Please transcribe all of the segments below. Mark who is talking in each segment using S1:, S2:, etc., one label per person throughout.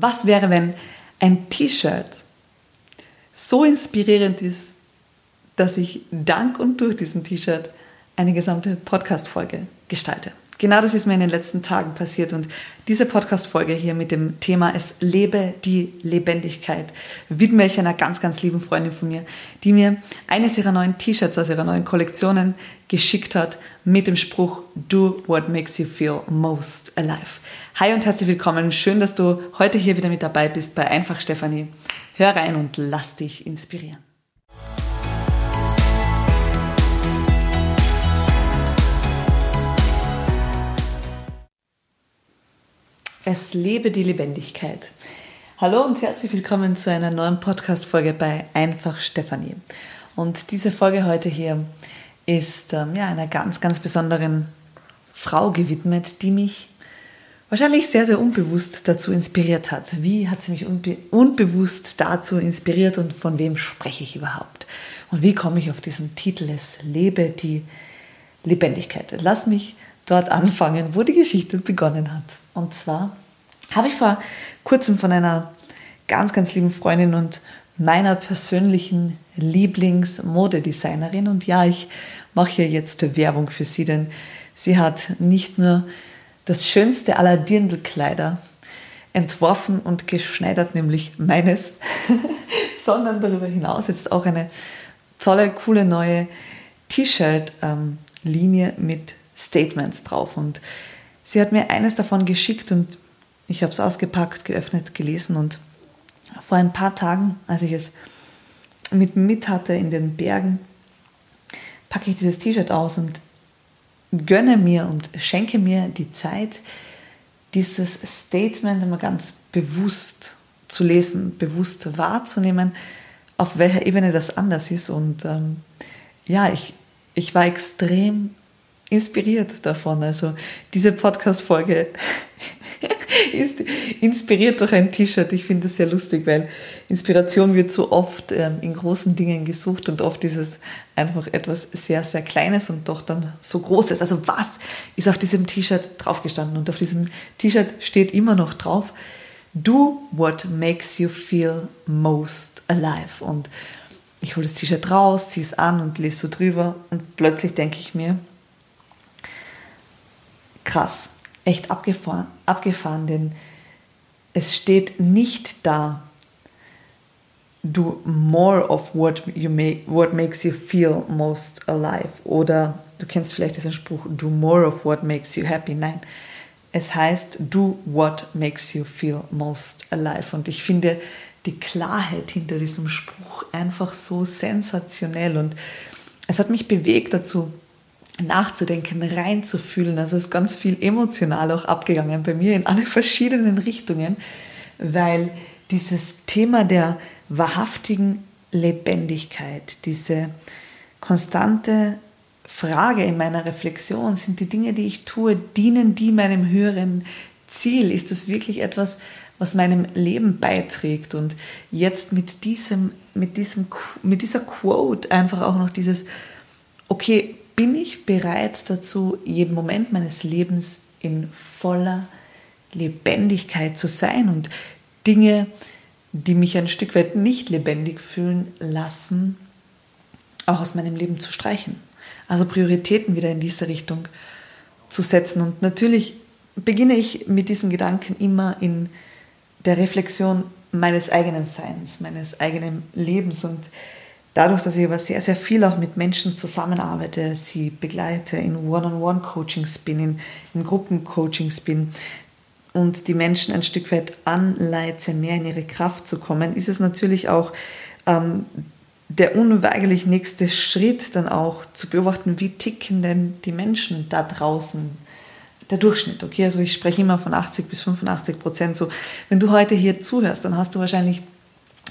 S1: Was wäre, wenn ein T-Shirt so inspirierend ist, dass ich dank und durch diesem T-Shirt eine gesamte Podcast-Folge gestalte? Genau das ist mir in den letzten Tagen passiert und diese Podcast-Folge hier mit dem Thema Es lebe die Lebendigkeit widme ich einer ganz, ganz lieben Freundin von mir, die mir eines ihrer neuen T-Shirts aus ihrer neuen Kollektionen geschickt hat mit dem Spruch Do what makes you feel most alive. Hi und herzlich willkommen. Schön, dass du heute hier wieder mit dabei bist bei Einfach Stefanie. Hör rein und lass dich inspirieren. Es lebe die Lebendigkeit. Hallo und herzlich willkommen zu einer neuen Podcast-Folge bei Einfach Stefanie. Und diese Folge heute hier ist ähm, ja, einer ganz, ganz besonderen Frau gewidmet, die mich wahrscheinlich sehr, sehr unbewusst dazu inspiriert hat. Wie hat sie mich unbe unbewusst dazu inspiriert und von wem spreche ich überhaupt? Und wie komme ich auf diesen Titel, es lebe die Lebendigkeit? Lass mich dort anfangen, wo die Geschichte begonnen hat. Und zwar habe ich vor kurzem von einer ganz, ganz lieben Freundin und meiner persönlichen Lieblingsmodedesignerin. Und ja, ich mache hier jetzt Werbung für sie, denn sie hat nicht nur das schönste aller Dirndlkleider entworfen und geschneidert, nämlich meines, sondern darüber hinaus jetzt auch eine tolle, coole neue T-Shirt-Linie ähm, mit Statements drauf. Und sie hat mir eines davon geschickt und ich habe es ausgepackt, geöffnet, gelesen und vor ein paar Tagen, als ich es mit mit hatte in den Bergen, packe ich dieses T-Shirt aus und gönne mir und schenke mir die Zeit, dieses Statement immer ganz bewusst zu lesen, bewusst wahrzunehmen, auf welcher Ebene das anders ist. Und ähm, ja, ich, ich war extrem inspiriert davon. Also diese Podcast-Folge ist inspiriert durch ein T-Shirt. Ich finde das sehr lustig, weil Inspiration wird so oft ähm, in großen Dingen gesucht und oft ist es einfach etwas sehr, sehr Kleines und doch dann so Großes. Also was ist auf diesem T-Shirt draufgestanden? Und auf diesem T-Shirt steht immer noch drauf, do what makes you feel most alive. Und ich hole das T-Shirt raus, ziehe es an und lese so drüber und plötzlich denke ich mir, krass, echt abgefahren, abgefahren, denn es steht nicht da, do more of what, you make, what makes you feel most alive. Oder du kennst vielleicht diesen Spruch, do more of what makes you happy. Nein, es heißt, do what makes you feel most alive. Und ich finde die Klarheit hinter diesem Spruch einfach so sensationell. Und es hat mich bewegt dazu, nachzudenken, reinzufühlen. Also ist ganz viel emotional auch abgegangen bei mir in alle verschiedenen Richtungen, weil dieses Thema der wahrhaftigen Lebendigkeit, diese konstante Frage in meiner Reflexion, sind die Dinge, die ich tue, dienen die meinem höheren Ziel? Ist das wirklich etwas, was meinem Leben beiträgt? Und jetzt mit diesem, mit diesem, mit dieser Quote einfach auch noch dieses, okay, bin ich bereit dazu, jeden Moment meines Lebens in voller Lebendigkeit zu sein und Dinge, die mich ein Stück weit nicht lebendig fühlen lassen, auch aus meinem Leben zu streichen. Also Prioritäten wieder in diese Richtung zu setzen. Und natürlich beginne ich mit diesen Gedanken immer in der Reflexion meines eigenen Seins, meines eigenen Lebens und dadurch, dass ich aber sehr, sehr viel auch mit Menschen zusammenarbeite, sie begleite, in One-on-One-Coachings bin, in, in Gruppencoachings bin und die Menschen ein Stück weit anleite, mehr in ihre Kraft zu kommen, ist es natürlich auch ähm, der unweigerlich nächste Schritt, dann auch zu beobachten, wie ticken denn die Menschen da draußen der Durchschnitt, okay? Also ich spreche immer von 80 bis 85 Prozent. So, wenn du heute hier zuhörst, dann hast du wahrscheinlich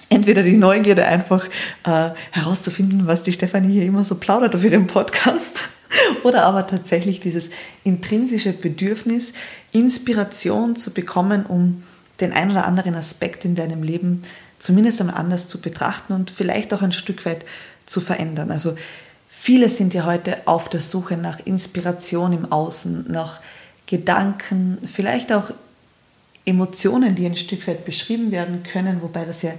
S1: entweder die Neugierde einfach äh, herauszufinden, was die Stefanie hier immer so plaudert auf ihrem Podcast, oder aber tatsächlich dieses intrinsische Bedürfnis, Inspiration zu bekommen, um den ein oder anderen Aspekt in deinem Leben zumindest einmal anders zu betrachten und vielleicht auch ein Stück weit zu verändern. Also viele sind ja heute auf der Suche nach Inspiration im Außen, nach Gedanken, vielleicht auch Emotionen, die ein Stück weit beschrieben werden können, wobei das ja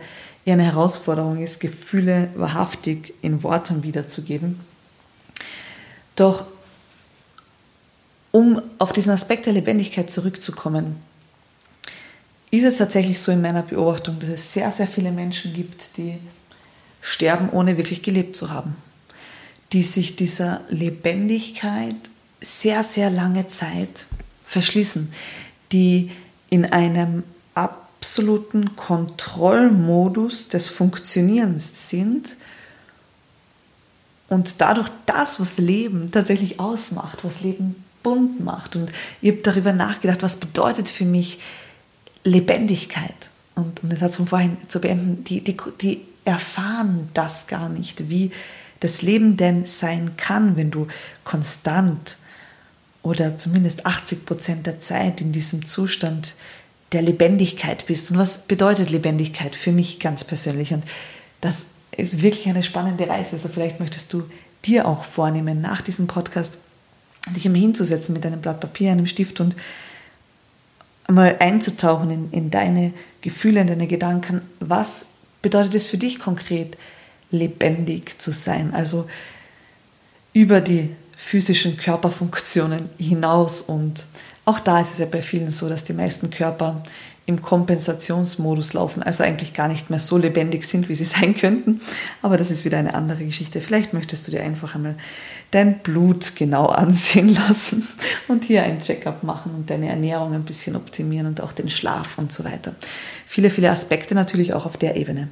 S1: eher eine Herausforderung ist, Gefühle wahrhaftig in Worten wiederzugeben. Doch um auf diesen Aspekt der Lebendigkeit zurückzukommen, ist es tatsächlich so in meiner Beobachtung, dass es sehr, sehr viele Menschen gibt, die sterben, ohne wirklich gelebt zu haben, die sich dieser Lebendigkeit sehr, sehr lange Zeit verschließen, die in einem absoluten Kontrollmodus des Funktionierens sind und dadurch das, was Leben tatsächlich ausmacht, was Leben bunt macht. Und ich habe darüber nachgedacht, was bedeutet für mich Lebendigkeit. Und um den Satz von vorhin zu beenden, die, die, die erfahren das gar nicht, wie das Leben denn sein kann, wenn du konstant oder zumindest 80 Prozent der Zeit in diesem Zustand der Lebendigkeit bist. Und was bedeutet Lebendigkeit für mich ganz persönlich? Und das ist wirklich eine spannende Reise. Also vielleicht möchtest du dir auch vornehmen, nach diesem Podcast dich immer hinzusetzen mit einem Blatt Papier, einem Stift und mal einzutauchen in, in deine Gefühle, in deine Gedanken. Was bedeutet es für dich konkret, lebendig zu sein? Also über die physischen Körperfunktionen hinaus. Und auch da ist es ja bei vielen so, dass die meisten Körper im Kompensationsmodus laufen, also eigentlich gar nicht mehr so lebendig sind, wie sie sein könnten. Aber das ist wieder eine andere Geschichte. Vielleicht möchtest du dir einfach einmal dein Blut genau ansehen lassen und hier ein Checkup machen und deine Ernährung ein bisschen optimieren und auch den Schlaf und so weiter. Viele, viele Aspekte natürlich auch auf der Ebene.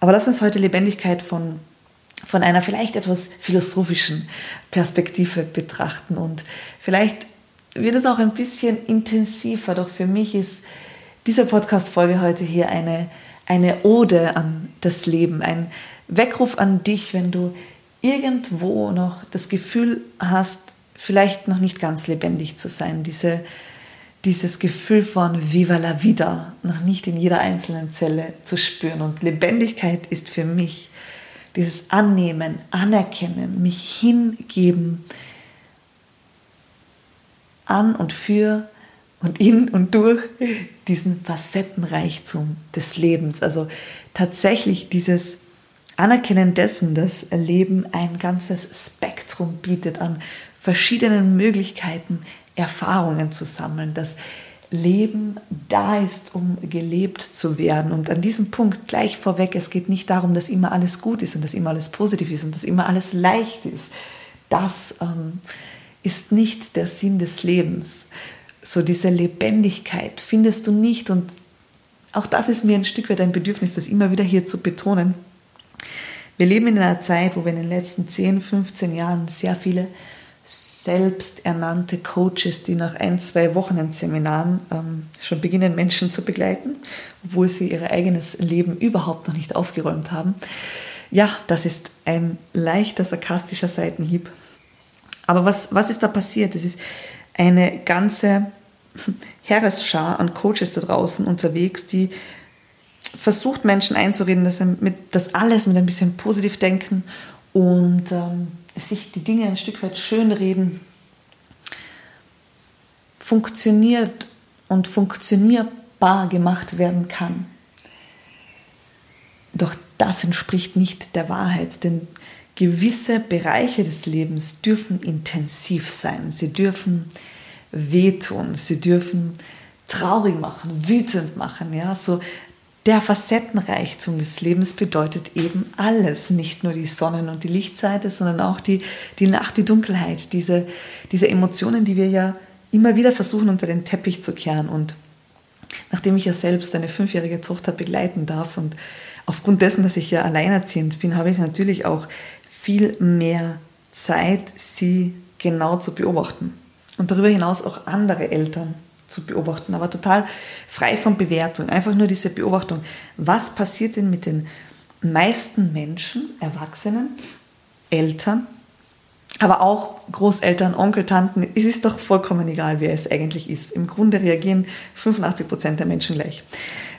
S1: Aber lass uns heute Lebendigkeit von von einer vielleicht etwas philosophischen Perspektive betrachten. Und vielleicht wird es auch ein bisschen intensiver, doch für mich ist diese Podcast-Folge heute hier eine, eine Ode an das Leben, ein Weckruf an dich, wenn du irgendwo noch das Gefühl hast, vielleicht noch nicht ganz lebendig zu sein. Diese, dieses Gefühl von Viva la vida noch nicht in jeder einzelnen Zelle zu spüren. Und Lebendigkeit ist für mich dieses Annehmen, Anerkennen, mich hingeben an und für und in und durch diesen Facettenreichtum des Lebens. Also tatsächlich dieses Anerkennen dessen, dass Leben ein ganzes Spektrum bietet an verschiedenen Möglichkeiten, Erfahrungen zu sammeln, dass Leben da ist, um gelebt zu werden. Und an diesem Punkt gleich vorweg, es geht nicht darum, dass immer alles gut ist und dass immer alles positiv ist und dass immer alles leicht ist. Das ähm, ist nicht der Sinn des Lebens. So diese Lebendigkeit findest du nicht und auch das ist mir ein Stück weit ein Bedürfnis, das immer wieder hier zu betonen. Wir leben in einer Zeit, wo wir in den letzten 10, 15 Jahren sehr viele selbsternannte Coaches, die nach ein, zwei Wochen in Seminaren ähm, schon beginnen, Menschen zu begleiten, obwohl sie ihr eigenes Leben überhaupt noch nicht aufgeräumt haben. Ja, das ist ein leichter sarkastischer Seitenhieb. Aber was, was ist da passiert? Es ist eine ganze Heeresschar an Coaches da draußen unterwegs, die versucht Menschen einzureden, dass, mit, dass alles mit ein bisschen positiv denken und ähm, sich die Dinge ein Stück weit schönreden, funktioniert und funktionierbar gemacht werden kann. Doch das entspricht nicht der Wahrheit, denn gewisse Bereiche des Lebens dürfen intensiv sein, sie dürfen wehtun, sie dürfen traurig machen, wütend machen, ja, so der Facettenreichtum des Lebens bedeutet eben alles, nicht nur die Sonnen- und die Lichtseite, sondern auch die, die Nacht, die Dunkelheit, diese, diese Emotionen, die wir ja immer wieder versuchen unter den Teppich zu kehren. Und nachdem ich ja selbst eine fünfjährige Tochter begleiten darf und aufgrund dessen, dass ich ja alleinerziehend bin, habe ich natürlich auch viel mehr Zeit, sie genau zu beobachten. Und darüber hinaus auch andere Eltern zu beobachten, aber total frei von Bewertung. Einfach nur diese Beobachtung. Was passiert denn mit den meisten Menschen, Erwachsenen, Eltern, aber auch Großeltern, Onkel, Tanten, es ist doch vollkommen egal, wer es eigentlich ist. Im Grunde reagieren 85 Prozent der Menschen gleich.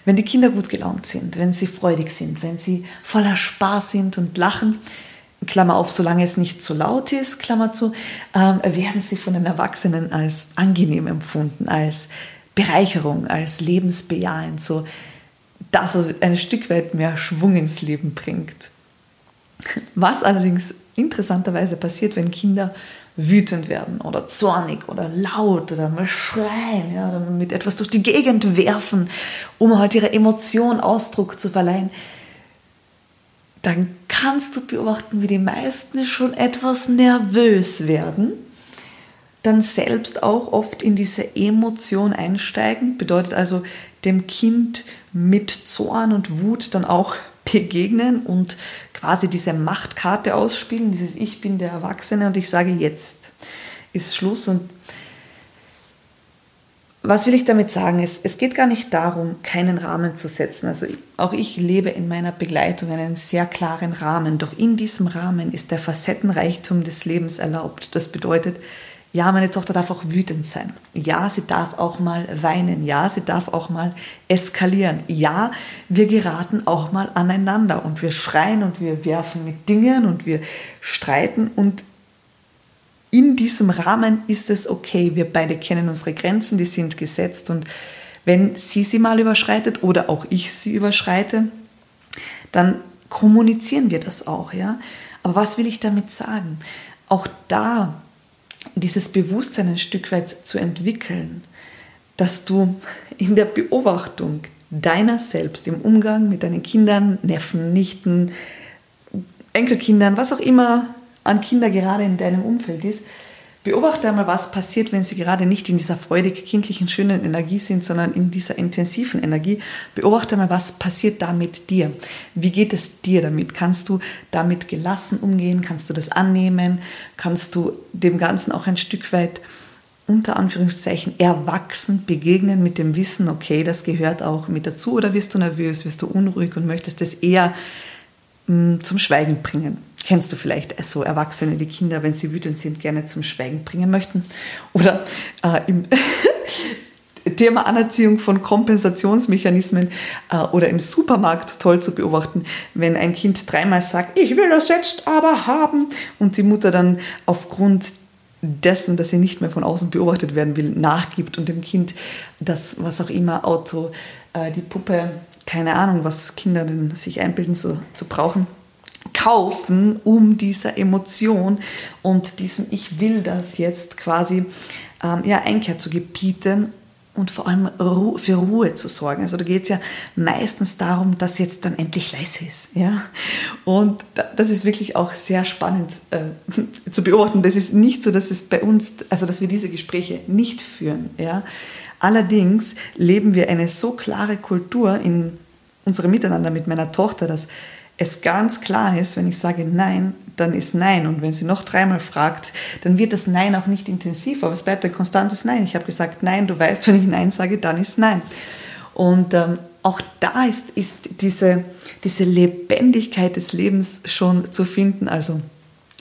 S1: Wenn die Kinder gut gelaunt sind, wenn sie freudig sind, wenn sie voller Spaß sind und lachen, Klammer auf, solange es nicht zu laut ist, Klammer zu, ähm, werden sie von den Erwachsenen als angenehm empfunden, als Bereicherung, als lebensbejahend, so das, was ein Stück weit mehr Schwung ins Leben bringt. Was allerdings interessanterweise passiert, wenn Kinder wütend werden oder zornig oder laut oder mal schreien ja, oder mit etwas durch die Gegend werfen, um halt ihrer Emotion Ausdruck zu verleihen, dann kannst du beobachten, wie die meisten schon etwas nervös werden, dann selbst auch oft in diese Emotion einsteigen, bedeutet also dem Kind mit Zorn und Wut dann auch begegnen und quasi diese Machtkarte ausspielen, dieses Ich bin der Erwachsene und ich sage jetzt ist Schluss. Und was will ich damit sagen? Es, es geht gar nicht darum, keinen Rahmen zu setzen. Also auch ich lebe in meiner Begleitung einen sehr klaren Rahmen. Doch in diesem Rahmen ist der Facettenreichtum des Lebens erlaubt. Das bedeutet, ja, meine Tochter darf auch wütend sein. Ja, sie darf auch mal weinen. Ja, sie darf auch mal eskalieren. Ja, wir geraten auch mal aneinander und wir schreien und wir werfen mit Dingen und wir streiten und in diesem Rahmen ist es okay. Wir beide kennen unsere Grenzen, die sind gesetzt und wenn sie sie mal überschreitet oder auch ich sie überschreite, dann kommunizieren wir das auch, ja. Aber was will ich damit sagen? Auch da dieses Bewusstsein ein Stück weit zu entwickeln, dass du in der Beobachtung deiner selbst, im Umgang mit deinen Kindern, Neffen, Nichten, Enkelkindern, was auch immer an Kinder gerade in deinem Umfeld ist, Beobachte einmal, was passiert, wenn sie gerade nicht in dieser freudig kindlichen, schönen Energie sind, sondern in dieser intensiven Energie. Beobachte einmal, was passiert da mit dir. Wie geht es dir damit? Kannst du damit gelassen umgehen? Kannst du das annehmen? Kannst du dem Ganzen auch ein Stück weit unter Anführungszeichen erwachsen begegnen mit dem Wissen, okay, das gehört auch mit dazu oder wirst du nervös, wirst du unruhig und möchtest es eher mh, mm, zum Schweigen bringen? Kennst du vielleicht so Erwachsene, die Kinder, wenn sie wütend sind, gerne zum Schweigen bringen möchten? Oder äh, im Thema Anerziehung von Kompensationsmechanismen äh, oder im Supermarkt toll zu beobachten, wenn ein Kind dreimal sagt, ich will das jetzt aber haben und die Mutter dann aufgrund dessen, dass sie nicht mehr von außen beobachtet werden will, nachgibt und dem Kind das, was auch immer, Auto, äh, die Puppe, keine Ahnung, was Kinder denn sich einbilden zu, zu brauchen, kaufen, um dieser Emotion und diesem Ich will das jetzt quasi ähm, ja, Einkehr zu gebieten und vor allem für Ruhe zu sorgen. Also da geht es ja meistens darum, dass jetzt dann endlich leise ist. Ja? Und das ist wirklich auch sehr spannend äh, zu beobachten. Das ist nicht so, dass es bei uns, also dass wir diese Gespräche nicht führen. Ja? Allerdings leben wir eine so klare Kultur in unserem Miteinander mit meiner Tochter, dass es ganz klar ist, wenn ich sage Nein, dann ist Nein. Und wenn sie noch dreimal fragt, dann wird das Nein auch nicht intensiv, aber es bleibt ein konstantes Nein. Ich habe gesagt Nein, du weißt, wenn ich Nein sage, dann ist Nein. Und ähm, auch da ist, ist diese, diese Lebendigkeit des Lebens schon zu finden. Also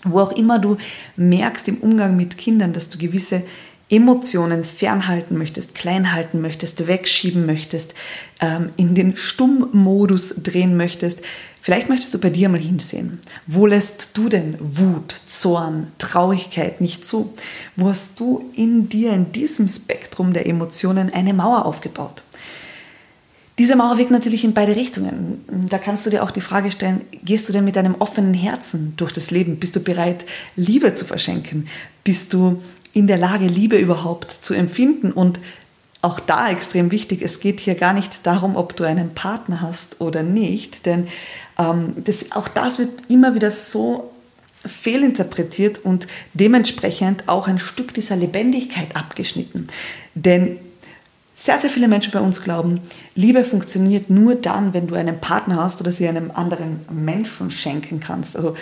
S1: wo auch immer du merkst im Umgang mit Kindern, dass du gewisse Emotionen fernhalten möchtest, klein halten möchtest, wegschieben möchtest, ähm, in den Stummmodus drehen möchtest, vielleicht möchtest du bei dir mal hinsehen. Wo lässt du denn Wut, Zorn, Traurigkeit nicht zu? Wo hast du in dir, in diesem Spektrum der Emotionen, eine Mauer aufgebaut? Diese Mauer wirkt natürlich in beide Richtungen. Da kannst du dir auch die Frage stellen, gehst du denn mit einem offenen Herzen durch das Leben? Bist du bereit, Liebe zu verschenken? Bist du in der Lage, Liebe überhaupt zu empfinden. Und auch da extrem wichtig, es geht hier gar nicht darum, ob du einen Partner hast oder nicht, denn ähm, das, auch das wird immer wieder so fehlinterpretiert und dementsprechend auch ein Stück dieser Lebendigkeit abgeschnitten. Denn sehr, sehr viele Menschen bei uns glauben, Liebe funktioniert nur dann, wenn du einen Partner hast oder sie einem anderen Menschen schenken kannst. Also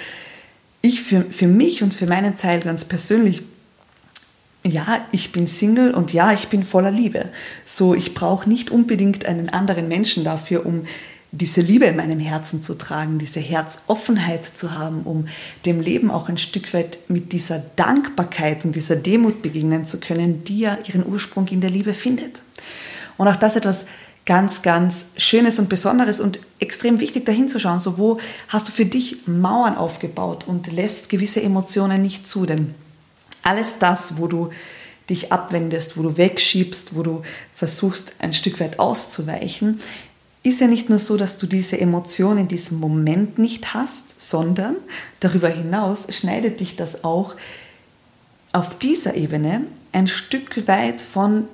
S1: ich für, für mich und für meinen Teil ganz persönlich ja, ich bin Single und ja, ich bin voller Liebe. So, ich brauche nicht unbedingt einen anderen Menschen dafür, um diese Liebe in meinem Herzen zu tragen, diese Herzoffenheit zu haben, um dem Leben auch ein Stück weit mit dieser Dankbarkeit und dieser Demut begegnen zu können, die ja ihren Ursprung in der Liebe findet. Und auch das etwas ganz, ganz Schönes und Besonderes und extrem wichtig dahin zu schauen, so wo hast du für dich Mauern aufgebaut und lässt gewisse Emotionen nicht zu, denn alles das, wo du dich abwendest, wo du wegschiebst, wo du versuchst, ein Stück weit auszuweichen, ist ja nicht nur so, dass du diese Emotion in diesem Moment nicht hast, sondern darüber hinaus schneidet dich das auch auf dieser Ebene ein Stück weit von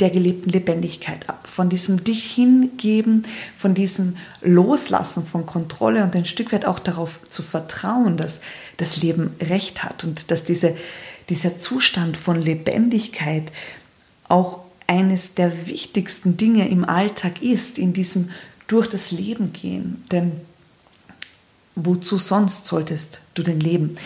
S1: der gelebten Lebendigkeit ab, von diesem dich hingeben, von diesem Loslassen von Kontrolle und ein Stück weit auch darauf zu vertrauen, dass das Leben recht hat und dass diese, dieser Zustand von Lebendigkeit auch eines der wichtigsten Dinge im Alltag ist, in diesem durch das Leben gehen. Denn wozu sonst solltest du denn leben?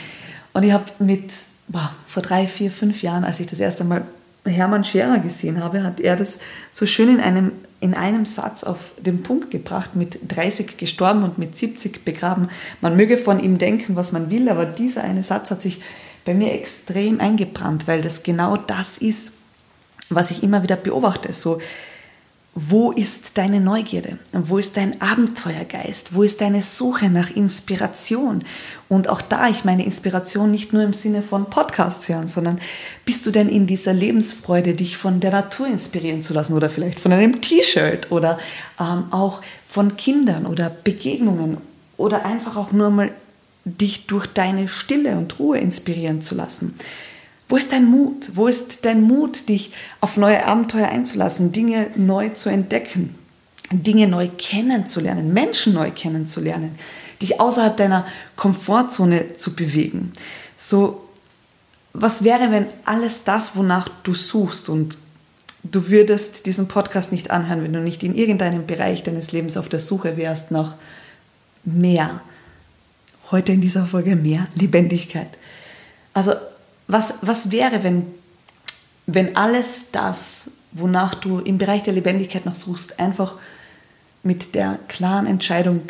S1: Und ich habe mit, boah, vor drei, vier, fünf Jahren, als ich das erste Mal Hermann Scherer gesehen habe, hat er das so schön in einem, in einem Satz auf den Punkt gebracht, mit 30 gestorben und mit 70 begraben. Man möge von ihm denken, was man will, aber dieser eine Satz hat sich bei mir extrem eingebrannt, weil das genau das ist, was ich immer wieder beobachte. So, wo ist deine Neugierde? Wo ist dein Abenteuergeist? Wo ist deine Suche nach Inspiration? Und auch da, ich meine Inspiration nicht nur im Sinne von Podcasts hören, sondern bist du denn in dieser Lebensfreude, dich von der Natur inspirieren zu lassen oder vielleicht von einem T-Shirt oder ähm, auch von Kindern oder Begegnungen oder einfach auch nur mal dich durch deine Stille und Ruhe inspirieren zu lassen? Wo ist dein Mut? Wo ist dein Mut, dich auf neue Abenteuer einzulassen, Dinge neu zu entdecken, Dinge neu kennenzulernen, Menschen neu kennenzulernen, dich außerhalb deiner Komfortzone zu bewegen? So, was wäre, wenn alles das, wonach du suchst und du würdest diesen Podcast nicht anhören, wenn du nicht in irgendeinem Bereich deines Lebens auf der Suche wärst nach mehr, heute in dieser Folge mehr Lebendigkeit. Also was, was wäre, wenn, wenn alles das, wonach du im Bereich der Lebendigkeit noch suchst, einfach mit der klaren Entscheidung,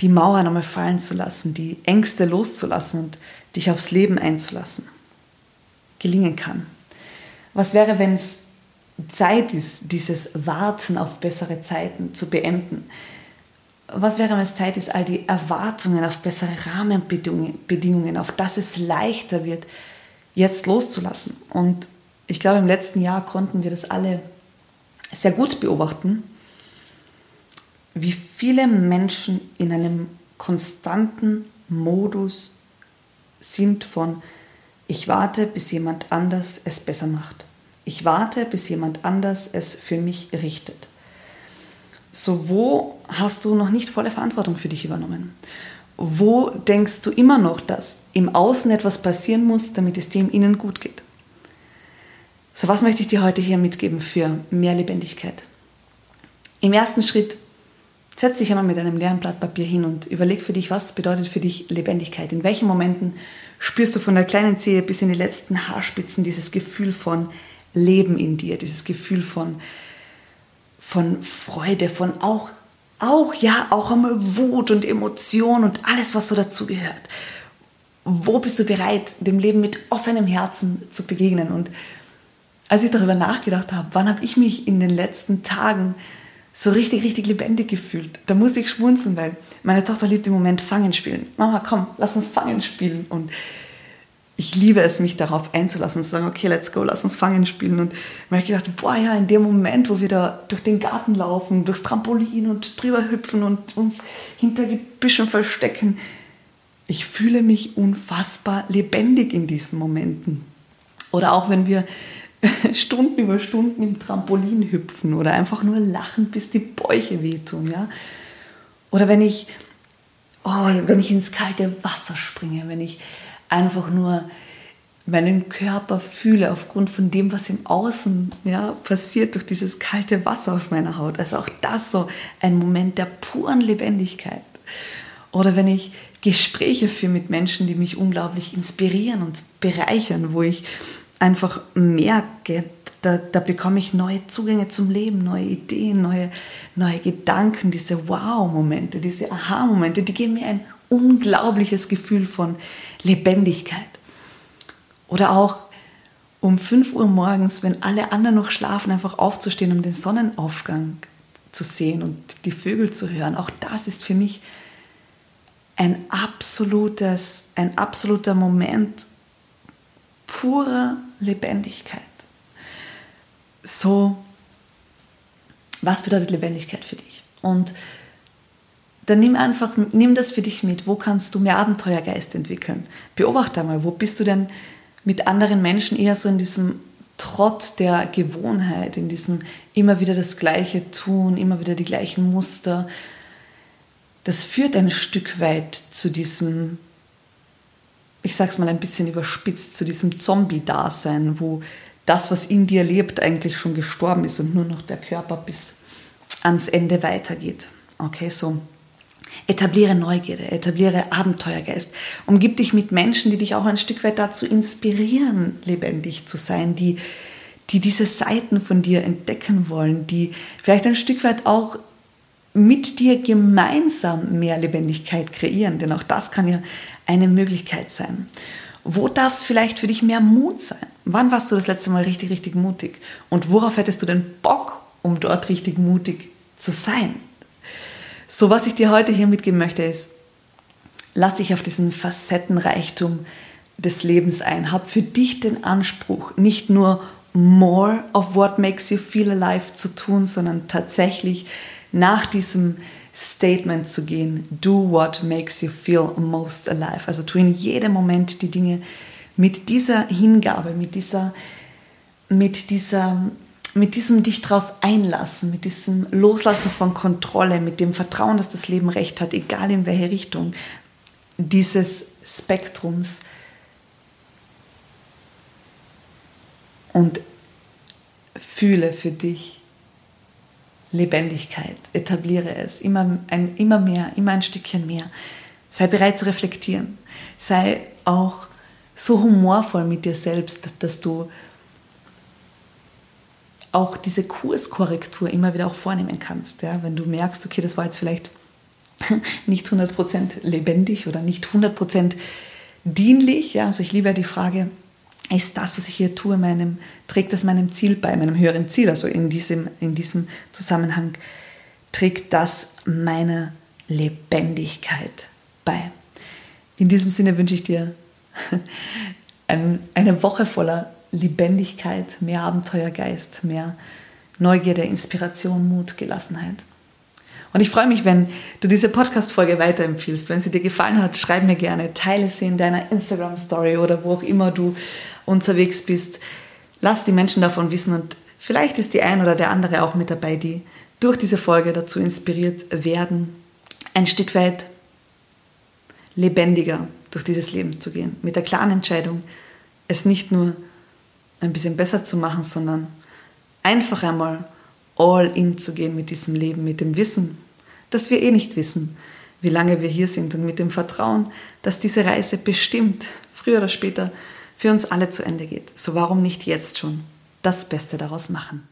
S1: die Mauer nochmal fallen zu lassen, die Ängste loszulassen und dich aufs Leben einzulassen, gelingen kann? Was wäre, wenn es Zeit ist, dieses Warten auf bessere Zeiten zu beenden? Was wäre, wenn es Zeit ist, all die Erwartungen auf bessere Rahmenbedingungen, auf dass es leichter wird, jetzt loszulassen. Und ich glaube, im letzten Jahr konnten wir das alle sehr gut beobachten, wie viele Menschen in einem konstanten Modus sind von ich warte, bis jemand anders es besser macht. Ich warte, bis jemand anders es für mich richtet. So, wo hast du noch nicht volle Verantwortung für dich übernommen? Wo denkst du immer noch, dass im Außen etwas passieren muss, damit es dir im Innen gut geht? So, was möchte ich dir heute hier mitgeben für mehr Lebendigkeit? Im ersten Schritt setz dich einmal mit einem leeren Blatt Papier hin und überleg für dich, was bedeutet für dich Lebendigkeit? In welchen Momenten spürst du von der kleinen Zehe bis in die letzten Haarspitzen dieses Gefühl von Leben in dir, dieses Gefühl von, von Freude, von auch auch, ja, auch einmal Wut und Emotion und alles, was so dazugehört. Wo bist du bereit, dem Leben mit offenem Herzen zu begegnen? Und als ich darüber nachgedacht habe, wann habe ich mich in den letzten Tagen so richtig, richtig lebendig gefühlt? Da musste ich schmunzeln, weil meine Tochter liebt im Moment Fangen spielen. Mama, komm, lass uns Fangen spielen. Und ich liebe es, mich darauf einzulassen und zu sagen, okay, let's go, lass uns Fangen spielen. Und ich habe gedacht, boah, ja, in dem Moment, wo wir da durch den Garten laufen, durchs Trampolin und drüber hüpfen und uns hinter Gebüschen verstecken, ich fühle mich unfassbar lebendig in diesen Momenten. Oder auch wenn wir Stunden über Stunden im Trampolin hüpfen oder einfach nur lachen, bis die Bäuche wehtun, ja. Oder wenn ich, oh, wenn ich ins kalte Wasser springe, wenn ich einfach nur meinen Körper fühle aufgrund von dem, was im Außen ja, passiert durch dieses kalte Wasser auf meiner Haut. Also auch das so ein Moment der puren Lebendigkeit. Oder wenn ich Gespräche führe mit Menschen, die mich unglaublich inspirieren und bereichern, wo ich einfach merke, da, da bekomme ich neue Zugänge zum Leben, neue Ideen, neue, neue Gedanken, diese Wow-Momente, diese Aha-Momente, die geben mir ein unglaubliches Gefühl von Lebendigkeit. Oder auch um 5 Uhr morgens, wenn alle anderen noch schlafen, einfach aufzustehen, um den Sonnenaufgang zu sehen und die Vögel zu hören. Auch das ist für mich ein, absolutes, ein absoluter Moment purer Lebendigkeit. so, was bedeutet Lebendigkeit für dich? Und dann nimm einfach, nimm das für dich mit. Wo kannst du mehr Abenteuergeist entwickeln? Beobachte mal, wo bist du denn mit anderen Menschen eher so in diesem Trott der Gewohnheit, in diesem immer wieder das Gleiche tun, immer wieder die gleichen Muster. Das führt ein Stück weit zu diesem, ich sag's mal ein bisschen überspitzt, zu diesem Zombie-Dasein, wo das, was in dir lebt, eigentlich schon gestorben ist und nur noch der Körper bis ans Ende weitergeht. Okay, so etabliere Neugierde, etabliere Abenteuergeist. Umgib dich mit Menschen, die dich auch ein Stück weit dazu inspirieren, lebendig zu sein, die, die diese Seiten von dir entdecken wollen, die vielleicht ein Stück weit auch mit dir gemeinsam mehr Lebendigkeit kreieren, denn auch das kann ja eine Möglichkeit sein. Wo darf es vielleicht für dich mehr Mut sein? Wann warst du das letzte Mal richtig, richtig mutig? Und worauf hättest du denn Bock, um dort richtig mutig zu sein? So, was ich dir heute hier mitgeben möchte, ist, lass dich auf diesen Facettenreichtum des Lebens ein. Hab für dich den Anspruch, nicht nur more of what makes you feel alive zu tun, sondern tatsächlich nach diesem Statement zu gehen, do what makes you feel most alive. Also tu in jedem Moment die Dinge mit dieser Hingabe, mit dieser, mit dieser mit diesem dich drauf einlassen, mit diesem Loslassen von Kontrolle, mit dem Vertrauen, dass das Leben recht hat, egal in welche Richtung dieses Spektrums. Und fühle für dich Lebendigkeit, etabliere es immer, ein, immer mehr, immer ein Stückchen mehr. Sei bereit zu reflektieren. Sei auch so humorvoll mit dir selbst, dass du auch diese Kurskorrektur immer wieder auch vornehmen kannst. Ja? Wenn du merkst, okay, das war jetzt vielleicht nicht 100% lebendig oder nicht 100% dienlich. Ja? Also ich liebe ja die Frage, ist das, was ich hier tue, meinem, trägt das meinem Ziel bei, meinem höheren Ziel? Also in diesem, in diesem Zusammenhang trägt das meiner Lebendigkeit bei. In diesem Sinne wünsche ich dir eine Woche voller Lebendigkeit, mehr Abenteuergeist, mehr Neugierde, Inspiration, Mut, Gelassenheit. Und ich freue mich, wenn du diese Podcast-Folge weiterempfiehlst. Wenn sie dir gefallen hat, schreib mir gerne, teile sie in deiner Instagram-Story oder wo auch immer du unterwegs bist. Lass die Menschen davon wissen und vielleicht ist die ein oder der andere auch mit dabei, die durch diese Folge dazu inspiriert werden, ein Stück weit lebendiger durch dieses Leben zu gehen. Mit der klaren Entscheidung, es nicht nur ein bisschen besser zu machen, sondern einfach einmal all in zu gehen mit diesem Leben, mit dem Wissen, dass wir eh nicht wissen, wie lange wir hier sind und mit dem Vertrauen, dass diese Reise bestimmt früher oder später für uns alle zu Ende geht. So warum nicht jetzt schon das Beste daraus machen?